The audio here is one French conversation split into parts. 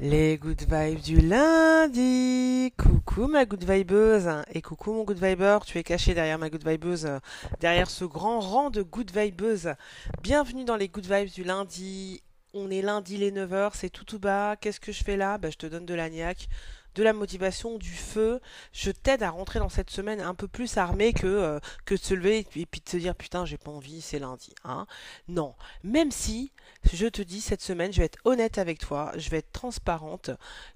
Les good vibes du lundi. Coucou ma good vibeuse et coucou mon good viber. Tu es caché derrière ma good vibeuse, euh, derrière ce grand rang de good vibeuses. Bienvenue dans les good vibes du lundi. On est lundi les 9h, c'est tout tout bas. Qu'est-ce que je fais là? Bah, Je te donne de l'agnac, de la motivation, du feu. Je t'aide à rentrer dans cette semaine un peu plus armé que, euh, que de se lever et puis de se dire putain j'ai pas envie, c'est lundi. Hein non, même si je te dis cette semaine je vais être honnête avec toi, je vais être transparente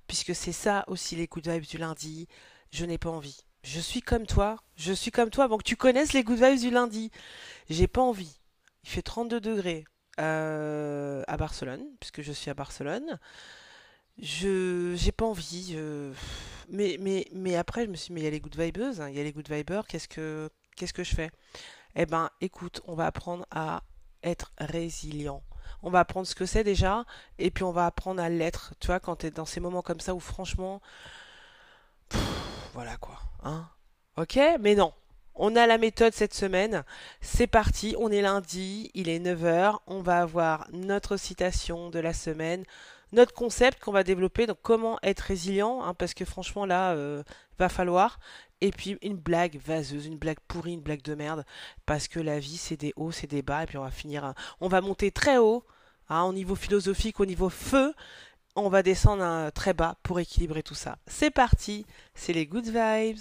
puisque c'est ça aussi les good vibes du lundi. Je n'ai pas envie. Je suis comme toi, je suis comme toi avant que tu connaisses les good vibes du lundi. J'ai pas envie. Il fait 32 degrés euh, à Barcelone, puisque je suis à Barcelone. Je j'ai pas envie. Mais, mais, mais après, je me suis dit, mais il y a les good vibeuses, hein, il y a les good vibers, qu'est-ce que, qu'est-ce que je fais? Eh ben, écoute, on va apprendre à être résilient. On va apprendre ce que c'est déjà, et puis on va apprendre à l'être. Tu vois, quand tu es dans ces moments comme ça où franchement, voilà quoi, hein? Ok? Mais non. On a la méthode cette semaine. C'est parti, on est lundi, il est 9 heures. On va avoir notre citation de la semaine, notre concept qu'on va développer, donc comment être résilient, hein, parce que franchement là, euh, va falloir. Et puis une blague vaseuse, une blague pourrie, une blague de merde, parce que la vie c'est des hauts, c'est des bas, et puis on va finir, on va monter très haut, hein, au niveau philosophique, au niveau feu, on va descendre hein, très bas pour équilibrer tout ça. C'est parti, c'est les good vibes.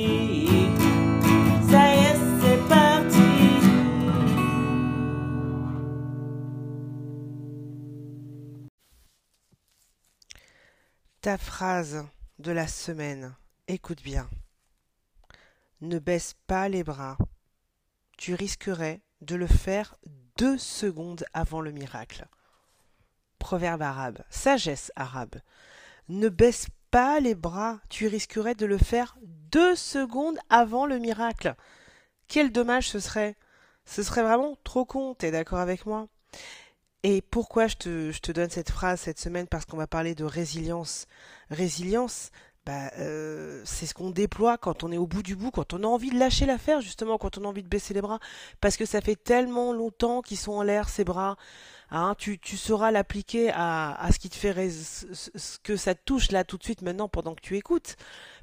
Ta phrase de la semaine. Écoute bien. Ne baisse pas les bras. Tu risquerais de le faire deux secondes avant le miracle. Proverbe arabe. Sagesse arabe. Ne baisse pas les bras. Tu risquerais de le faire deux secondes avant le miracle. Quel dommage ce serait. Ce serait vraiment trop con. T'es d'accord avec moi? Et pourquoi je te, je te donne cette phrase cette semaine? Parce qu'on va parler de résilience. Résilience, bah, euh, c'est ce qu'on déploie quand on est au bout du bout, quand on a envie de lâcher l'affaire, justement, quand on a envie de baisser les bras. Parce que ça fait tellement longtemps qu'ils sont en l'air, ces bras. Hein, tu, tu sauras l'appliquer à, à ce qui te fait ce que ça te touche là tout de suite maintenant pendant que tu écoutes.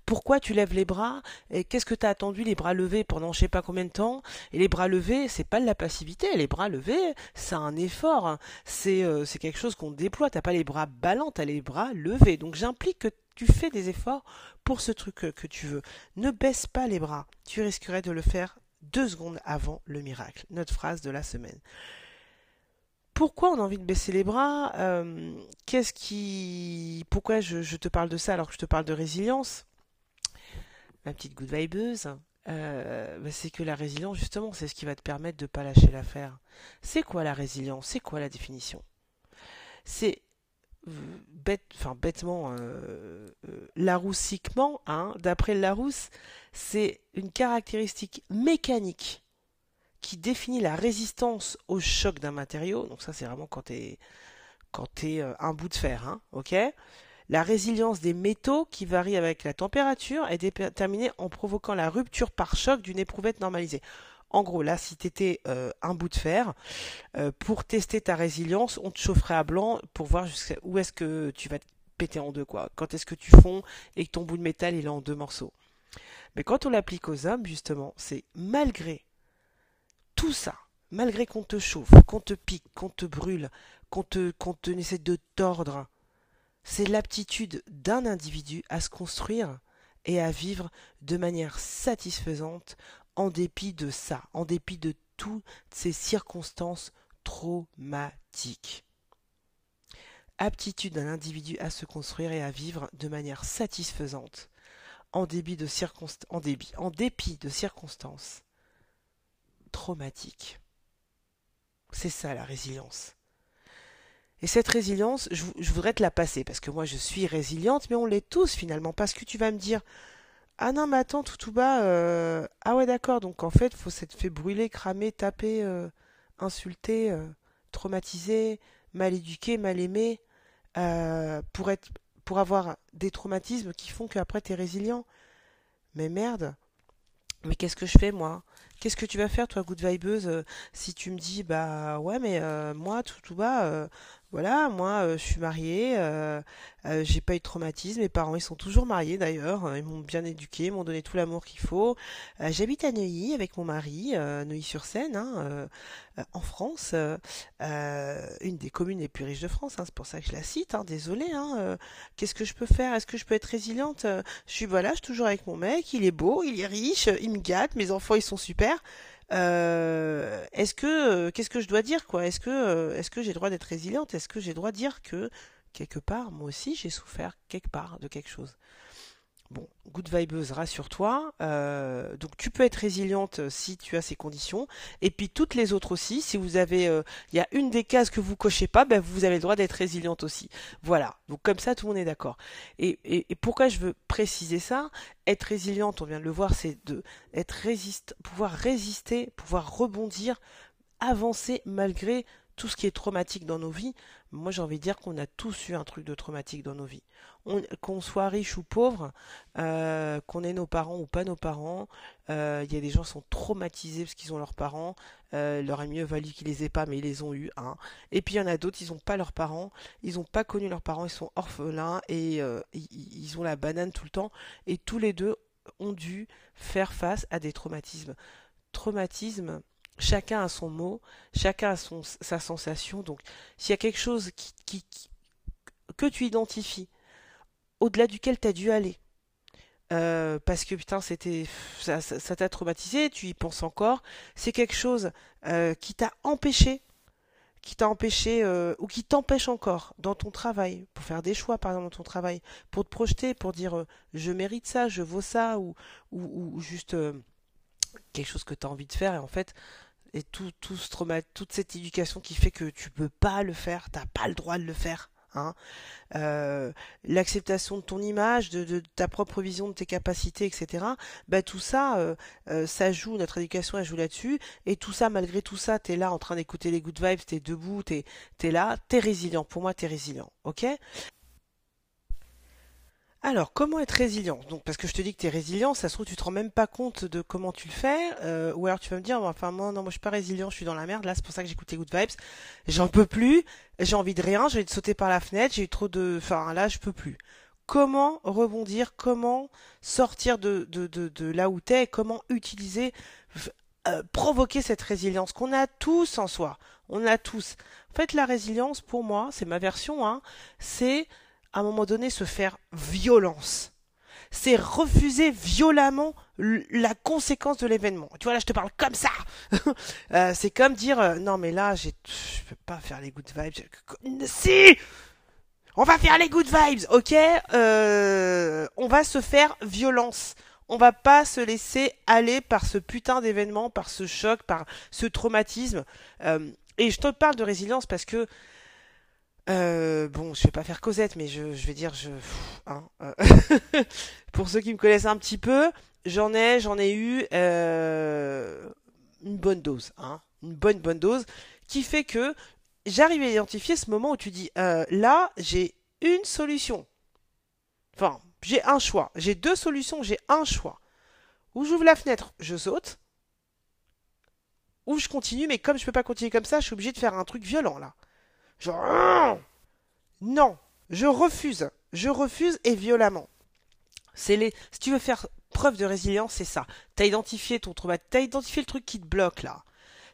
Pourquoi tu lèves les bras et qu'est-ce que t'as attendu les bras levés pendant je sais pas combien de temps? Et les bras levés c'est pas de la passivité. Les bras levés c'est un effort. C'est euh, quelque chose qu'on déploie. T'as pas les bras ballants t'as les bras levés. Donc j'implique que tu fais des efforts pour ce truc que, que tu veux. Ne baisse pas les bras. Tu risquerais de le faire deux secondes avant le miracle. Notre phrase de la semaine. Pourquoi on a envie de baisser les bras? Euh, Qu'est-ce qui... Pourquoi je te parle de ça alors que je te parle de résilience? Petite good vibeuse, euh, bah, c'est que la résilience, justement, c'est ce qui va te permettre de ne pas lâcher l'affaire. C'est quoi la résilience? C'est quoi la définition? C'est bête, enfin bêtement, euh, euh, laroussiquement, hein, d'après Larousse, c'est une caractéristique mécanique qui définit la résistance au choc d'un matériau. Donc ça, c'est vraiment quand t'es quand t'es euh, un bout de fer, hein, ok? La résilience des métaux qui varie avec la température est déterminée en provoquant la rupture par choc d'une éprouvette normalisée. En gros, là, si tu étais un bout de fer, euh, pour tester ta résilience, on te chaufferait à blanc pour voir jusqu'à où est-ce que tu vas te péter en deux, quoi. Quand est-ce que tu fonds et que ton bout de métal est en deux morceaux. Mais quand on l'applique aux hommes, justement, c'est malgré tout ça, malgré qu'on te chauffe, qu'on te pique, qu'on te brûle, qu'on te, qu'on te essaie de tordre, c'est l'aptitude d'un individu à se construire et à vivre de manière satisfaisante en dépit de ça, en dépit de toutes ces circonstances traumatiques. Aptitude d'un individu à se construire et à vivre de manière satisfaisante en en dépit de circonstances traumatiques. C'est ça la résilience. Et cette résilience, je, voudrais te la passer, parce que moi je suis résiliente, mais on l'est tous finalement, parce que tu vas me dire, ah non, mais attends, tout bas, euh, ah ouais d'accord, donc en fait, faut s'être fait brûler, cramer, taper, euh, insulter, euh, traumatisé, mal éduqué, mal aimé, pour être, pour avoir des traumatismes qui font qu'après t'es résilient. Mais merde, mais qu'est-ce que je fais moi? Qu'est-ce que tu vas faire toi, good vibeuse, si tu me dis bah ouais mais moi tout tout bas, voilà, moi euh, je suis mariée, euh, euh, j'ai pas eu de traumatisme, mes parents ils sont toujours mariés d'ailleurs, euh, ils m'ont bien éduqué, m'ont donné tout l'amour qu'il faut. Euh, j'habite à Neuilly avec mon mari, euh, Neuilly-sur-Seine, hein, en France, une des communes les plus riches de France, hein, c'est pour ça que je la cite, hein, désolée, hein, qu'est-ce que je peux faire? Est-ce que je peux être résiliente? Je suis voilà, je suis toujours avec mon mec, il est beau, il est riche, il me gâte, mes enfants ils sont super. Euh, est-ce que euh, qu'est-ce que je dois dire quoi? Est-ce que euh, est-ce que j'ai droit d'être résiliente? Est-ce que j'ai droit de dire que quelque part moi aussi j'ai souffert quelque part de quelque chose? Bon, good vibeuse, rassure-toi. Euh, donc tu peux être résiliente euh, si tu as ces conditions. Et puis toutes les autres aussi. Si vous avez, euh, il y a une des cases que vous cochez pas, ben vous avez le droit d'être résiliente aussi. Voilà. Donc comme ça, tout le monde est d'accord. Et, et, et pourquoi je veux préciser ça? Être résiliente, on vient de le voir, c'est de être résiste, pouvoir résister, pouvoir rebondir, avancer malgré tout ce qui est traumatique dans nos vies. Moi, j'ai envie de dire qu'on a tous eu un truc de traumatique dans nos vies. On- qu'on soit riche ou pauvre, euh, qu'on ait nos parents ou pas nos parents, euh, il y a des gens qui sont traumatisés parce qu'ils ont leurs parents. Euh, il aurait mieux valu qu'ils les aient pas, mais ils les ont eus. Hein. Et puis il y en a d'autres, ils n'ont pas leurs parents, ils n'ont pas connu leurs parents, ils sont orphelins et ils, ils ont la banane tout le temps. Et tous les deux ont dû faire face à des traumatismes. Traumatisme, chacun a son mot, chacun a son, sa sensation. Donc, s'il y a quelque chose que tu identifies, au-delà duquel tu as dû aller, euh, parce que putain, c'était, ça, t'a traumatisé, tu y penses encore, c'est quelque chose euh, qui t'a empêché, qui t'a empêché, euh, ou qui t'empêche encore dans ton travail, pour faire des choix, par exemple, dans ton travail, pour te projeter, pour dire je mérite ça, je vaux ça, ou, ou, ou juste quelque chose que tu as envie de faire, et en fait, et tout, ce trauma, toute cette éducation qui fait que tu peux pas le faire, t'as pas le droit de le faire. Hein. Euh, l'acceptation de ton image, de, ta propre vision de tes capacités, etc. Bah tout ça, euh, euh, ça joue, notre éducation elle joue là-dessus, et tout ça, malgré tout ça, t'es là en train d'écouter les good vibes, t'es debout, t'es, t'es là, t'es résilient. Pour moi, t'es résilient, ok? Alors, comment être résilient? Donc, parce que je te dis que tu es résilient, ça se trouve, tu te rends même pas compte de comment tu le fais, euh, ou alors tu vas me dire, enfin, moi, non, moi, je suis pas résilient, je suis dans la merde, là, c'est pour ça que j'écoute les good vibes, j'en peux plus, j'ai envie de rien, j'ai envie de sauter par la fenêtre, j'ai eu trop de, enfin, là, je peux plus. Comment rebondir, comment sortir de, de, de, de là où t'es, comment utiliser, euh, provoquer cette résilience qu'on a tous en soi, on a tous. En fait, la résilience, pour moi, c'est ma version, hein, c'est à un moment donné se faire violence. C'est refuser violemment la conséquence de l'événement. Tu vois, là, je te parle comme ça. Euh, c'est comme dire, euh, non, mais là, j'ai, je peux pas faire les good vibes. Si! On va faire les good vibes, ok? Euh, on va se faire violence. On va pas se laisser aller par ce putain d'événement, par ce choc, par ce traumatisme. Euh, et je te parle de résilience parce que euh, bon, je vais pas faire Cosette, mais je, je vais dire, je, hein, euh, pour ceux qui me connaissent un petit peu, j'en ai, j'en ai eu euh, une bonne dose, hein, une bonne bonne dose, qui fait que j'arrive à identifier ce moment où tu dis, euh, là, j'ai une solution. Enfin, j'ai un choix. J'ai deux solutions, j'ai un choix. Ou j'ouvre la fenêtre, je saute, ou je continue, mais comme je peux pas continuer comme ça, je suis obligé de faire un truc violent là. Genre, non, je refuse. Je refuse et violemment. C'est les. Si tu veux faire preuve de résilience, c'est ça. T'as identifié ton trauma, t'as identifié le truc qui te bloque là.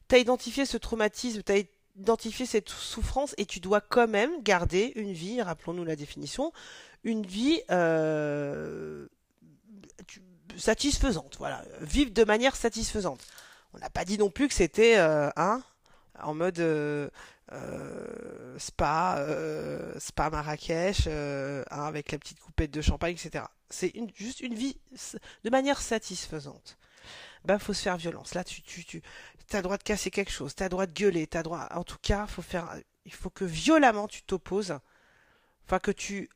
T'as identifié ce traumatisme, t'as identifié cette souffrance et tu dois quand même garder une vie, rappelons-nous la définition, une vie euh, satisfaisante. Voilà, vivre de manière satisfaisante. On n'a pas dit non plus que c'était euh, hein, en mode euh, euh, spa, euh, spa Marrakech, hein, avec la petite coupette de champagne, etc. C'est juste une vie de manière satisfaisante. Ben, faut se faire violence. Là, tu, tu, tu, t'as droit de casser quelque chose, t'as droit de gueuler, t'as droit, en tout cas, faut faire Il faut que violemment tu t'opposes, enfin que tu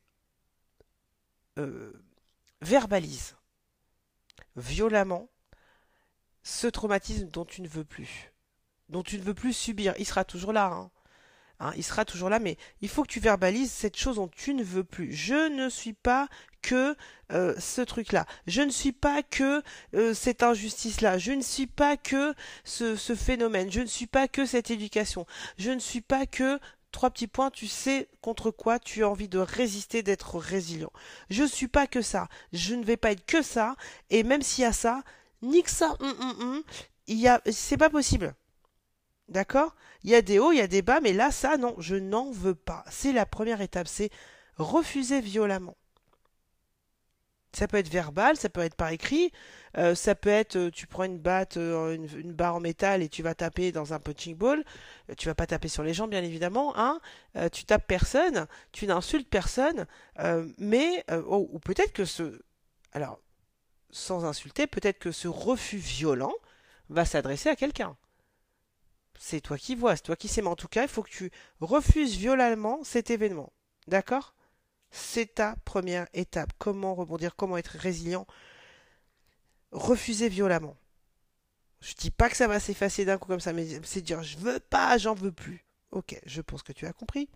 verbalises violemment ce traumatisme dont tu ne veux plus, dont tu ne veux plus subir. Il sera toujours là, hein. Hein, il sera toujours là, mais il faut que tu verbalises cette chose dont tu ne veux plus. Je ne suis pas que euh, ce truc-là. Je ne suis pas que euh, cette injustice-là. Je ne suis pas que ce, ce phénomène. Je ne suis pas que cette éducation. Je ne suis pas que trois petits points, tu sais contre quoi tu as envie de résister, d'être résilient. Je ne suis pas que ça. Je ne vais pas être que ça. Et même s'il y a ça, nique ça. Hum, hum, il y a, c'est pas possible. D'accord? Il y a des hauts, il y a des bas, mais là, ça, non, je n'en veux pas. C'est la première étape, c'est refuser violemment. Ça peut être verbal, ça peut être par écrit, euh, ça peut être euh, tu prends une batte, euh, une, barre en métal et tu vas taper dans un punching ball. tu vas pas taper sur les gens bien évidemment, hein. tu tapes personne, tu n'insultes personne, mais ou peut-être que ce, alors sans insulter, peut-être que ce refus violent va s'adresser à quelqu'un c'est toi qui vois, c'est toi qui sais, mais en tout cas, il faut que tu refuses violemment cet événement. D'accord? C'est ta première étape. Comment rebondir, comment être résilient? Refuser violemment. Je dis pas que ça va s'effacer d'un coup comme ça, mais c'est dire je veux pas, j'en veux plus. Ok, je pense que tu as compris.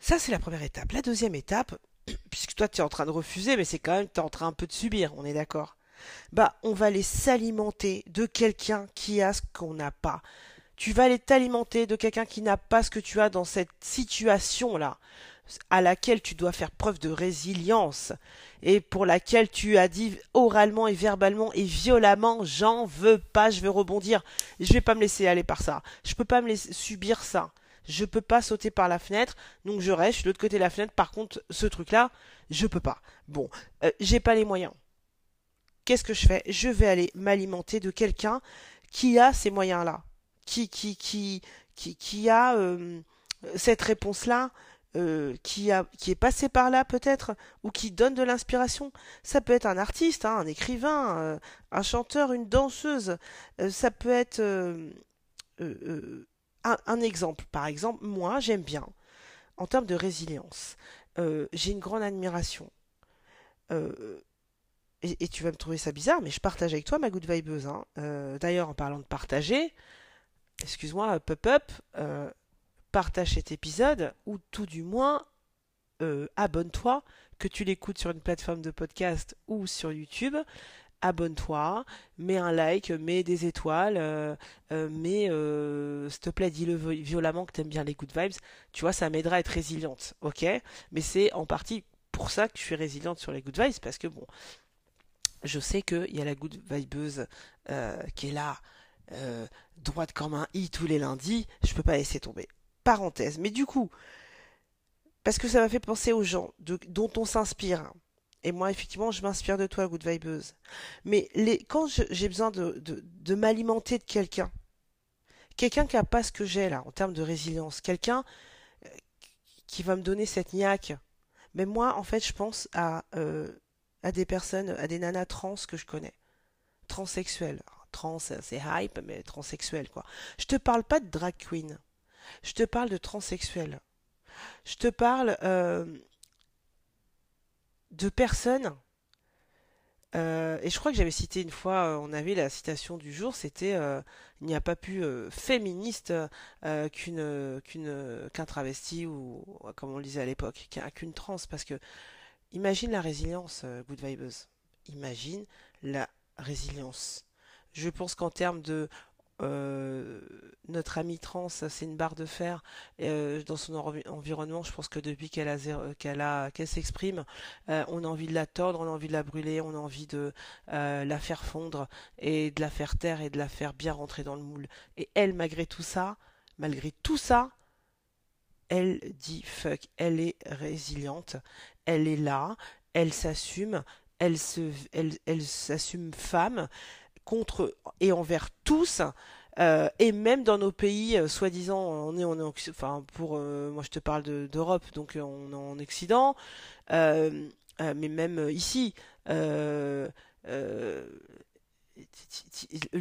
Ça, c'est la première étape. La deuxième étape, puisque toi tu es en train de refuser, mais c'est quand même tu es en train un peu de subir, on est d'accord bah on va aller s'alimenter de quelqu'un qui a ce qu'on n'a pas. Tu vas aller t'alimenter de quelqu'un qui n'a pas ce que tu as dans cette situation-là, à laquelle tu dois faire preuve de résilience, et pour laquelle tu as dit oralement et verbalement et violemment j'en veux pas, je veux rebondir, je vais pas me laisser aller par ça, je peux pas me laisser subir ça. Je peux pas sauter par la fenêtre, donc je reste, de l'autre côté de la fenêtre. Par contre, ce truc-là, je peux pas. Bon, euh, j'ai pas les moyens qu'est-ce que je fais? Je vais aller m'alimenter de quelqu'un qui a ces moyens-là, qui, qui, qui, qui, qui a euh, cette réponse-là, euh, qui, qui est passé par là peut-être, ou qui donne de l'inspiration. Ça peut être un artiste, hein, un écrivain, euh, un chanteur, une danseuse. ça peut être un, exemple. Par exemple, moi, j'aime bien, en termes de résilience, j'ai une grande admiration et, tu vas me trouver ça bizarre, mais je partage avec toi ma good vibeuse. Hein. Euh, d'ailleurs, en parlant de partager, excuse-moi, pop-up, euh, partage cet épisode, ou tout du moins, euh, abonne-toi, que tu l'écoutes sur une plateforme de podcast ou sur YouTube. Abonne-toi, mets un like, mets des étoiles, mets, s'il te plaît, dis-le violemment que t'aimes bien les good vibes. Tu vois, ça m'aidera à être résiliente, ok? Mais c'est en partie pour ça que je suis résiliente sur les good vibes, parce que bon, je sais qu'il y a la good vibeuse euh, qui est là, euh, droite comme un i tous les lundis, je peux pas laisser tomber. Parenthèse. Mais du coup, parce que ça m'a fait penser aux gens dont on s'inspire. Et moi, effectivement, je m'inspire de toi, good vibeuse. Mais quand j'ai besoin de, m'alimenter de quelqu'un, quelqu'un qui a pas ce que j'ai là, en termes de résilience, quelqu'un euh, qui va me donner cette niaque. Mais moi, en fait, je pense à à des personnes, à des nanas trans que je connais. Transsexuelles. Trans, c'est hype, mais transsexuelles, quoi. Je te parle pas de drag queen. Je te parle de transsexuels. Je te parle euh, de personnes. Euh, et je crois que j'avais cité une fois, euh, on avait la citation du jour, c'était il n'y a pas plus féministe qu'une qu'une qu'un travesti ou comme on le disait à l'époque, qu'une trans, parce que Imagine la résilience, euh, Good Vibes. Imagine la résilience. Je pense qu'en termes de euh, notre amie trans, c'est une barre de fer euh, dans son environnement. Je pense que depuis qu'elle a qu'elle a qu'elle s'exprime, on a envie de la tordre, on a envie de la brûler, on a envie de la faire fondre et de la faire taire et de la faire bien rentrer dans le moule. Et elle, malgré tout ça, malgré tout ça, elle dit fuck, elle est résiliente, elle est là, elle s'assume, elle se, elle, s'assume femme contre et envers tous. Euh, et même dans nos pays, euh, soi-disant, on est, on est, enfin, pour, euh, moi je te parle d'Europe, donc on est en Occident, mais même ici, le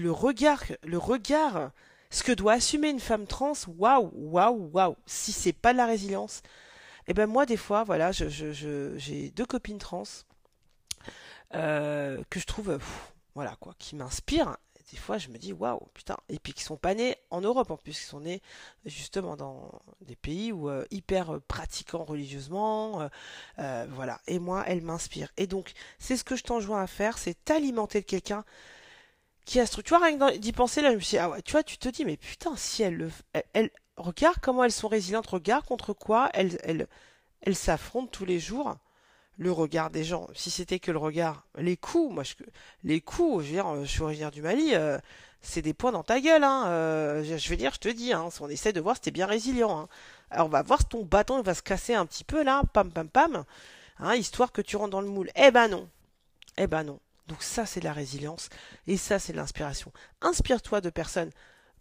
regard, le regard Ce que doit assumer une femme trans, waouh, waouh, waouh. Si c'est pas de la résilience, eh ben moi des fois, voilà, je, je, j'ai deux copines trans euh, que je trouve, voilà quoi, qui m'inspirent. Des fois, je me dis waouh, putain. Et puis qui sont pas nés en Europe en plus, qui sont nés justement dans des pays où euh, hyper pratiquants religieusement, euh, voilà. Et moi, elle m'inspire. Et donc, c'est ce que je t'enjoins à faire, c'est t'alimenter de quelqu'un qui a ce truc. Tu vois, rien que d'y penser là, je me suis dit, ah ouais, tu vois, tu te dis, mais putain, si elle le, elle, elle- regarde comment elles sont résilientes, regarde contre quoi elles, s'affrontent tous les jours le regard des gens. Si c'était que le regard, les coups, moi, je, les coups, je veux dire, euh, je suis originaire du Mali, euh, c'est des points dans ta gueule, hein. euh, je veux dire, je te dis, hein, on essaie de voir si t'es bien résilient. Hein. Alors, on va voir si ton bâton va se casser un petit peu là, pam pam pam, hein, histoire que tu rentres dans le moule. Eh ben non, eh ben non. Donc ça, c'est de la résilience et ça, c'est de l'inspiration. Inspire-toi de personnes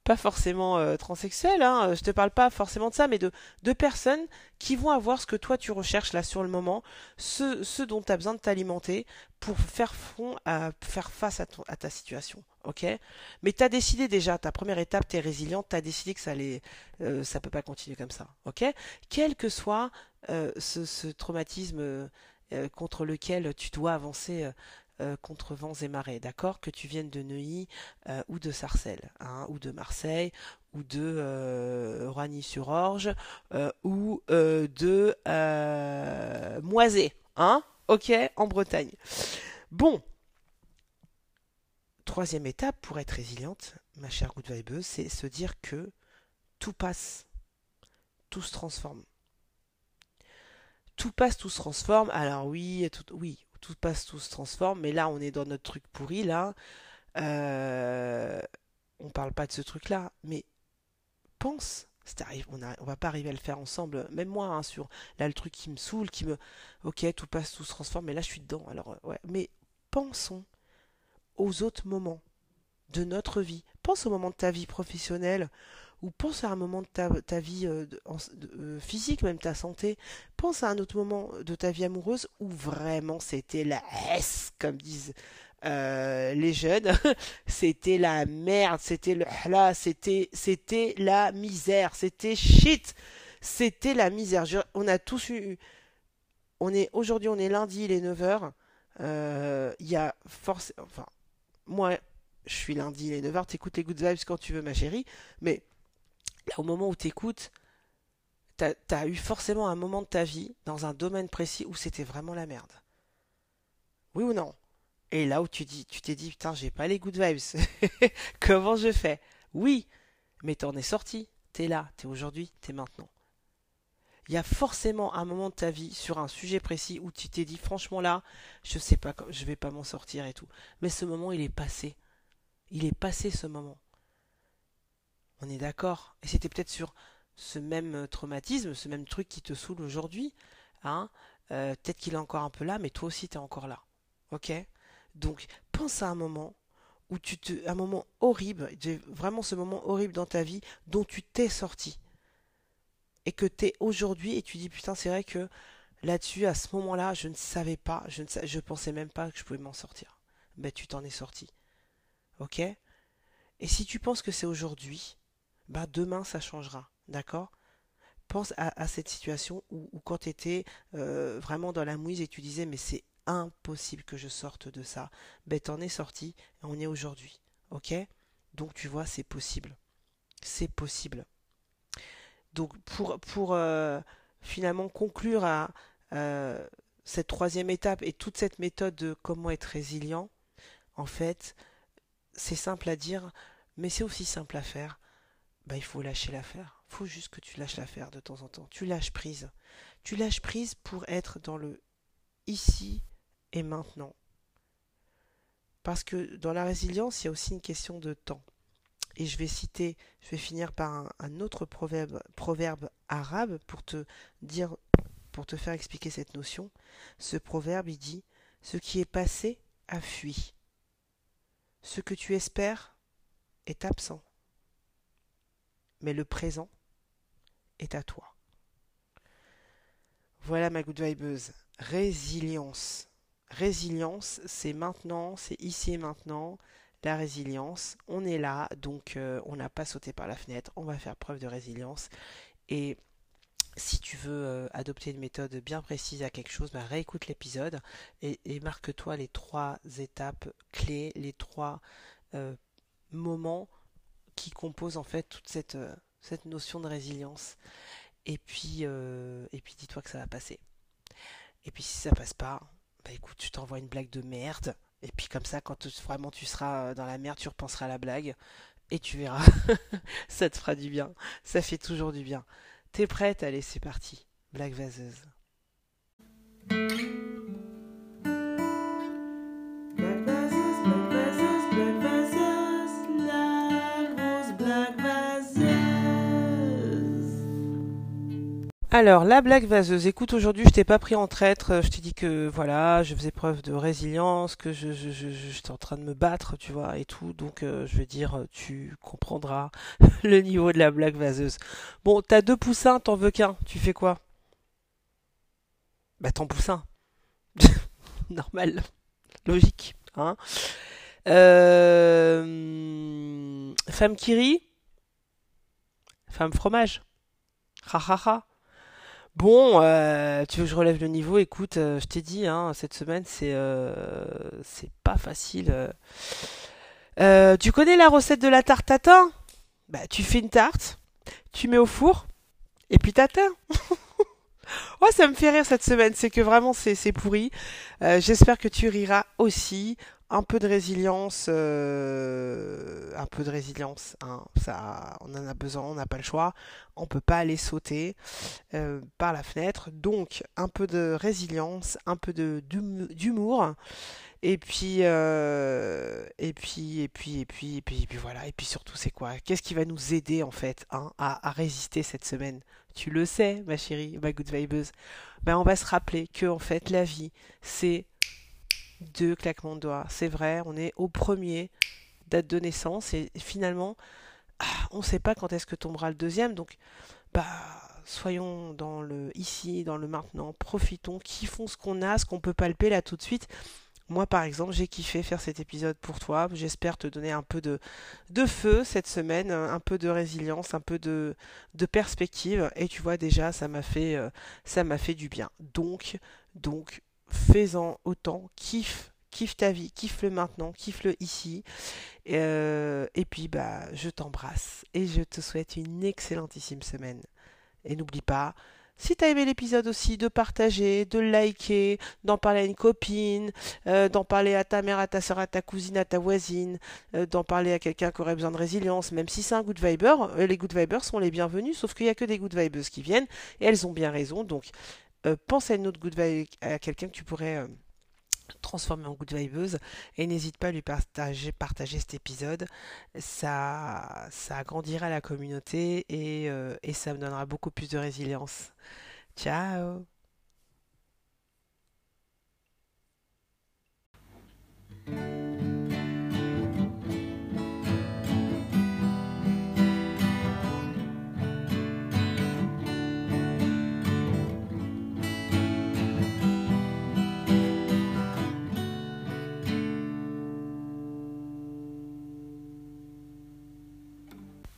pas forcément euh, transsexuelles, hein, je te parle pas forcément de ça, mais de, de personnes qui vont avoir ce que toi tu recherches là sur le moment, ce, ce dont tu as besoin de t'alimenter pour faire front à faire face à, ta situation. Ok? Mais tu as décidé déjà, ta première étape, tu es résiliente, tu décidé que ça allait, euh, ça peut pas continuer comme ça. Ok? Quel que soit euh, ce, ce traumatisme euh, euh, contre lequel tu dois avancer euh, contre vents et marées, d'accord? Que tu viennes de Neuilly euh, ou de Sarcelles, hein, ou de Marseille, ou de euh, Roigny-sur-Orge, euh, ou de Moisé, hein? Ok, en Bretagne. Bon, troisième étape pour être résiliente, ma chère good c'est se dire que tout passe, tout se transforme. Tout passe, tout se transforme. Alors oui, tout, oui, tout passe, tout se transforme, mais là on est dans notre truc pourri là. Euh, on parle pas de ce truc-là, mais pense. On, a- on va pas arriver à le faire ensemble, même moi, hein, sur là le truc qui me saoule, qui me, ok, tout passe, tout se transforme, mais là je suis dedans. Alors euh, ouais, mais pensons aux autres moments de notre vie. Pense au moment de ta vie professionnelle ou pense à un moment de ta, vie euh, euh, physique, même ta santé. Pense à un autre moment de ta vie amoureuse où vraiment c'était la S, comme disent euh, les jeunes. C'était la merde, c'était le là, c'était c'était la misère, c'était shit. C'était la misère. On a tous eu on est aujourd'hui on est lundi, il est 9h. Il y a force enfin moi je suis lundi, il est 9h, t'écoutes les good vibes quand tu veux ma chérie, mais là au moment où t'écoutes, t'as, t'as eu forcément un moment de ta vie dans un domaine précis où c'était vraiment la merde. Oui ou non? Et là où tu dis, tu t'es dit, putain, j'ai pas les good vibes. Comment je fais? Oui, mais t'en es sorti. T'es là, t'es aujourd'hui, t'es maintenant. Il y a forcément un moment de ta vie sur un sujet précis où tu t'es dit, franchement là, je sais pas, je vais pas m'en sortir et tout. Mais ce moment, il est passé. Il est passé ce moment. On est d'accord. Et c'était peut-être sur ce même euh, traumatisme, ce même truc qui te saoule aujourd'hui. Hein? Euh, peut-être qu'il est encore un peu là, mais toi aussi, t'es encore là. Ok? Donc, pense à un moment où tu te, un moment horrible, vraiment ce moment horrible dans ta vie dont tu t'es sorti et que t'es aujourd'hui et tu dis putain c'est vrai que là-dessus à ce moment-là je ne savais pas, je ne pensais même pas que je pouvais m'en sortir. Ben tu t'en es sorti, ok? Et si tu penses que c'est aujourd'hui, ben demain ça changera, d'accord? Pense à, cette situation où, quand tu étais vraiment dans la mouise et tu disais mais c'est impossible que je sorte de ça. Ben t'en es sorti et on est aujourd'hui. Ok? Donc tu vois, c'est possible. C'est possible. Donc pour, pour euh, finalement conclure à euh, cette troisième étape et toute cette méthode de comment être résilient, en fait, c'est simple à dire, mais c'est aussi simple à faire. Ben, il faut lâcher l'affaire. Il faut juste que tu lâches l'affaire de temps en temps. Tu lâches prise. Tu lâches prise pour être dans le ici et maintenant. Parce que dans la résilience, il y a aussi une question de temps. Et je vais citer, je vais finir par un, autre proverbe, proverbe arabe pour te dire, pour te faire expliquer cette notion. Ce proverbe, il dit, ce qui est passé a fui. Ce que tu espères est absent. Mais le présent est à toi. Voilà ma good vibeuse. Résilience. Résilience, c'est maintenant, c'est ici et maintenant. la résilience. On est là, donc euh, on n'a pas sauté par la fenêtre. On va faire preuve de résilience. Et si tu veux euh, adopter une méthode bien précise à quelque chose, bah, réécoute l'épisode et, marque-toi les trois étapes clés, les trois euh, moments qui composent en fait toute cette, cette notion de résilience. Et puis, et puis dis-toi que ça va passer. Et puis si ça passe pas, bah écoute, tu t'envoies une blague de merde. Et puis comme ça, quand vraiment tu seras dans la merde, tu repenseras à la blague. Et tu verras. ça te fera du bien. Ça fait toujours du bien. T'es prête? Allez, c'est parti. Blague vaseuse. Alors, la blague vaseuse. Écoute, aujourd'hui, je t'ai pas pris en traître. Je t'ai dit que, voilà, je faisais preuve de résilience, que je, je, j'étais en train de me battre, tu vois, et tout. Donc, euh, je veux dire, tu comprendras le niveau de la blague vaseuse. Bon, t'as deux poussins, t'en veux qu'un. Tu fais quoi? Bah, ton poussin. Normal. Logique, hein euh... Femme qui rit Femme fromage. Ha ha ha. Bon, euh, tu veux que je relève le niveau? Écoute, euh, je t'ai dit, hein, cette semaine, c'est euh, c'est pas facile. tu connais la recette de la tarte tatin Bah, tu fais une tarte, tu mets au four, et puis tatin. oh, ça me fait rire cette semaine. C'est que vraiment, c'est pourri. J'espère que tu riras aussi un peu de résilience, euh, un peu de résilience. Hein, ça, on en a besoin, on n'a pas le choix. On peut pas aller sauter euh, par la fenêtre. Donc un peu de résilience, un peu d'humour. Et puis, euh, et puis, et puis, et puis, et puis, et puis voilà. Et puis surtout, c'est quoi? Qu'est-ce qui va nous aider en fait hein, à, à, résister cette semaine? Tu le sais, ma chérie, ma good vibeuse. Ben, on va se rappeler que en fait, la vie, c'est deux claquements de doigts. C'est vrai, on est au premier date de naissance et finalement, ah, on ne sait pas quand est-ce que tombera le deuxième. Donc, bah, soyons dans le ici, dans le maintenant, profitons, kiffons ce qu'on a, ce qu'on peut palper là tout de suite. Moi, par exemple, j'ai kiffé faire cet épisode pour toi. J'espère te donner un peu de, de feu cette semaine, un peu de résilience, un peu de, de perspective. Et tu vois, déjà, ça m'a fait, euh, ça m'a fait du bien. Donc, donc, fais-en autant, kiffe, kiffe ta vie, kiffe le maintenant, kiffe le ici. Euh, et puis, bah, je t'embrasse et je te souhaite une excellentissime semaine. Et n'oublie pas, si tu as aimé l'épisode aussi, de partager, de liker, d'en parler à une copine, euh, d'en parler à ta mère, à ta soeur, à ta cousine, à ta voisine, euh, d'en parler à quelqu'un qui aurait besoin de résilience, même si c'est un good viber, les good vibers sont les bienvenus, sauf qu'il n'y a que des good vibers qui viennent, et elles ont bien raison, donc euh, pense à une autre vibe, à quelqu'un que tu pourrais euh, transformer en good vibeuse et n'hésite pas à lui partager, partager cet épisode. Ça, ça agrandira la communauté et, euh, et ça me donnera beaucoup plus de résilience. Ciao